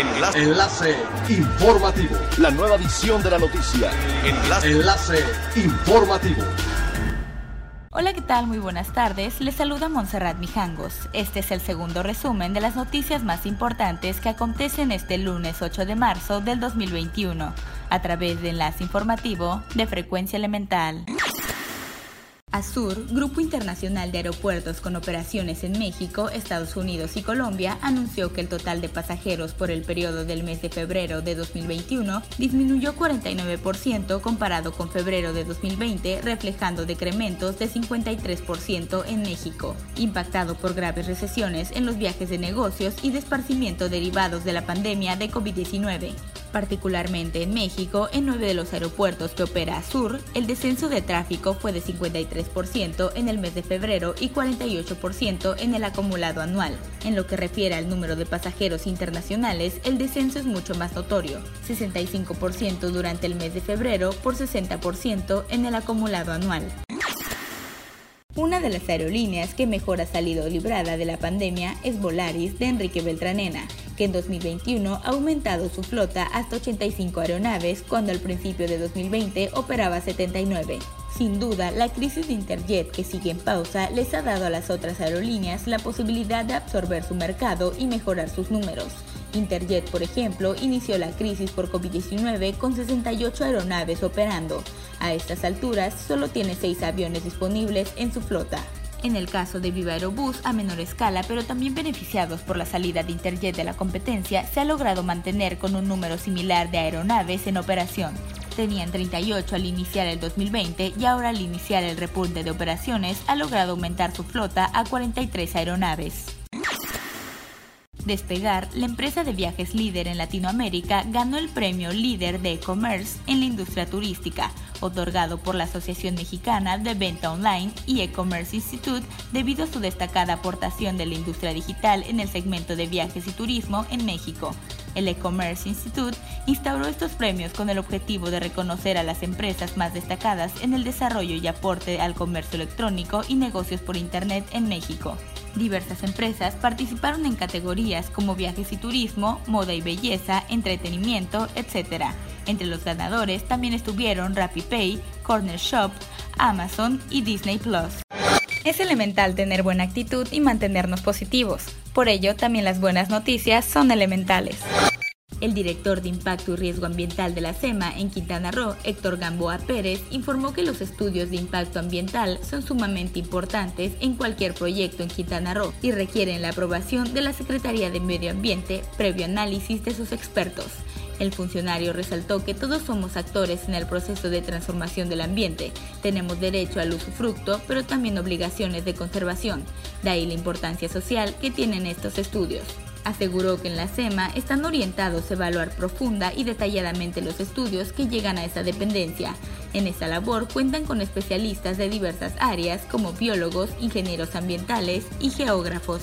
Enlace. Enlace informativo. La nueva edición de la noticia. Enlace. Enlace informativo. Hola, ¿qué tal? Muy buenas tardes. Les saluda Montserrat Mijangos. Este es el segundo resumen de las noticias más importantes que acontecen este lunes 8 de marzo del 2021 a través de Enlace Informativo de Frecuencia Elemental. Azur, Grupo Internacional de Aeropuertos con operaciones en México, Estados Unidos y Colombia, anunció que el total de pasajeros por el periodo del mes de febrero de 2021 disminuyó 49% comparado con febrero de 2020, reflejando decrementos de 53% en México, impactado por graves recesiones en los viajes de negocios y de derivados de la pandemia de COVID-19. Particularmente en México, en nueve de los aeropuertos que opera Azur, el descenso de tráfico fue de 53% en el mes de febrero y 48% en el acumulado anual. En lo que refiere al número de pasajeros internacionales, el descenso es mucho más notorio, 65% durante el mes de febrero por 60% en el acumulado anual. Una de las aerolíneas que mejor ha salido librada de la pandemia es Volaris de Enrique Beltranena, que en 2021 ha aumentado su flota hasta 85 aeronaves cuando al principio de 2020 operaba 79. Sin duda, la crisis de Interjet que sigue en pausa les ha dado a las otras aerolíneas la posibilidad de absorber su mercado y mejorar sus números. Interjet, por ejemplo, inició la crisis por COVID-19 con 68 aeronaves operando. A estas alturas, solo tiene 6 aviones disponibles en su flota. En el caso de Viva Aerobús, a menor escala, pero también beneficiados por la salida de Interjet de la competencia, se ha logrado mantener con un número similar de aeronaves en operación. Tenían 38 al iniciar el 2020 y ahora al iniciar el repunte de operaciones ha logrado aumentar su flota a 43 aeronaves. Despegar, la empresa de viajes líder en Latinoamérica, ganó el premio líder de e-commerce en la industria turística, otorgado por la Asociación Mexicana de Venta Online y E-Commerce Institute debido a su destacada aportación de la industria digital en el segmento de viajes y turismo en México. El E-Commerce Institute instauró estos premios con el objetivo de reconocer a las empresas más destacadas en el desarrollo y aporte al comercio electrónico y negocios por Internet en México. Diversas empresas participaron en categorías como viajes y turismo, moda y belleza, entretenimiento, etc. Entre los ganadores también estuvieron RappiPay, Corner Shop, Amazon y Disney Plus. Es elemental tener buena actitud y mantenernos positivos. Por ello, también las buenas noticias son elementales. El director de Impacto y Riesgo Ambiental de la SEMA en Quintana Roo, Héctor Gamboa Pérez, informó que los estudios de impacto ambiental son sumamente importantes en cualquier proyecto en Quintana Roo y requieren la aprobación de la Secretaría de Medio Ambiente previo análisis de sus expertos. El funcionario resaltó que todos somos actores en el proceso de transformación del ambiente. Tenemos derecho al usufructo, pero también obligaciones de conservación. De ahí la importancia social que tienen estos estudios. Aseguró que en la SEMA están orientados a evaluar profunda y detalladamente los estudios que llegan a esa dependencia. En esta labor cuentan con especialistas de diversas áreas como biólogos, ingenieros ambientales y geógrafos.